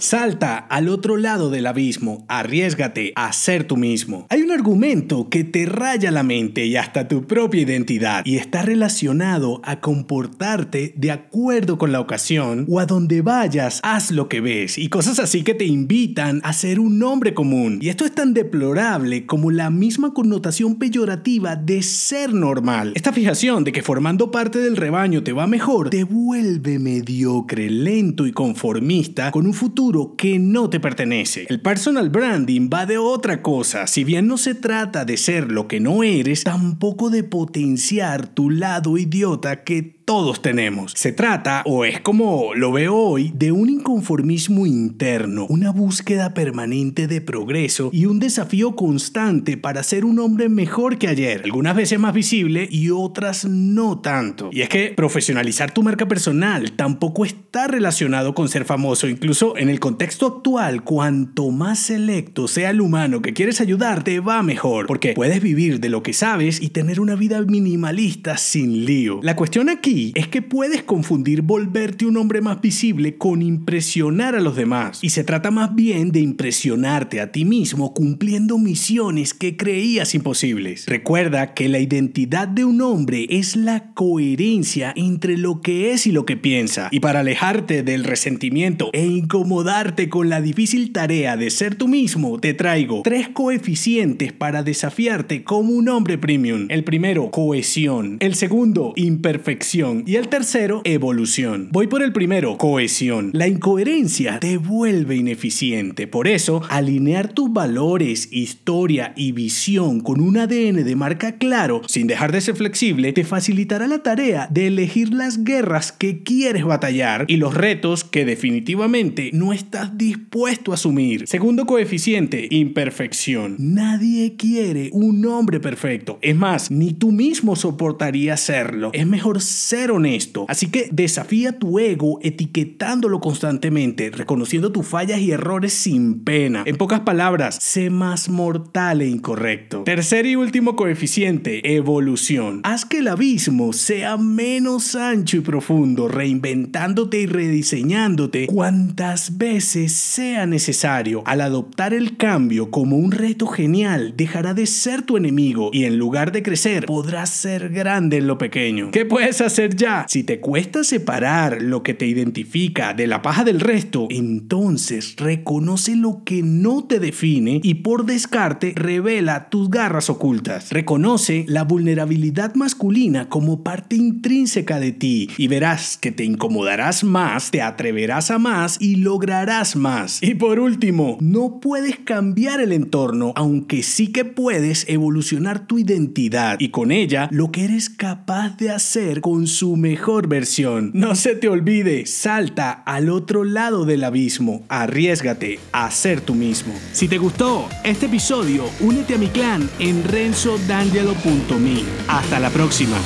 Salta al otro lado del abismo, arriesgate a ser tú mismo. Hay un argumento que te raya la mente y hasta tu propia identidad y está relacionado a comportarte de acuerdo con la ocasión o a donde vayas, haz lo que ves y cosas así que te invitan a ser un hombre común. Y esto es tan deplorable como la misma connotación peyorativa de ser normal. Esta fijación de que formando parte del rebaño te va mejor te vuelve mediocre, lento y conformista con un futuro que no te pertenece. El personal branding va de otra cosa. Si bien no se trata de ser lo que no eres, tampoco de potenciar tu lado idiota que todos tenemos. Se trata, o es como lo veo hoy, de un inconformismo interno, una búsqueda permanente de progreso y un desafío constante para ser un hombre mejor que ayer, algunas veces más visible y otras no tanto. Y es que profesionalizar tu marca personal tampoco está relacionado con ser famoso, incluso en el contexto actual, cuanto más selecto sea el humano que quieres ayudar, te va mejor, porque puedes vivir de lo que sabes y tener una vida minimalista sin lío. La cuestión aquí es que puedes confundir volverte un hombre más visible con impresionar a los demás. Y se trata más bien de impresionarte a ti mismo cumpliendo misiones que creías imposibles. Recuerda que la identidad de un hombre es la coherencia entre lo que es y lo que piensa. Y para alejarte del resentimiento e incomodarte con la difícil tarea de ser tú mismo, te traigo tres coeficientes para desafiarte como un hombre premium. El primero, cohesión. El segundo, imperfección y el tercero, evolución. Voy por el primero, cohesión. La incoherencia te vuelve ineficiente. Por eso, alinear tus valores, historia y visión con un ADN de marca claro, sin dejar de ser flexible, te facilitará la tarea de elegir las guerras que quieres batallar y los retos que definitivamente no estás dispuesto a asumir. Segundo coeficiente, imperfección. Nadie quiere un hombre perfecto. Es más, ni tú mismo soportarías serlo. Es mejor ser honesto. Así que desafía tu ego etiquetándolo constantemente, reconociendo tus fallas y errores sin pena. En pocas palabras, sé más mortal e incorrecto. Tercer y último coeficiente, evolución. Haz que el abismo sea menos ancho y profundo, reinventándote y rediseñándote cuantas veces sea necesario. Al adoptar el cambio como un reto genial, dejará de ser tu enemigo y en lugar de crecer, podrás ser grande en lo pequeño. ¿Qué puedes hacer ya. Si te cuesta separar lo que te identifica de la paja del resto, entonces reconoce lo que no te define y por descarte revela tus garras ocultas. Reconoce la vulnerabilidad masculina como parte intrínseca de ti y verás que te incomodarás más, te atreverás a más y lograrás más. Y por último, no puedes cambiar el entorno, aunque sí que puedes evolucionar tu identidad y con ella lo que eres capaz de hacer con su mejor versión. No se te olvide, salta al otro lado del abismo, arriesgate a ser tú mismo. Si te gustó este episodio, únete a mi clan en renzodangelo.me. Hasta la próxima.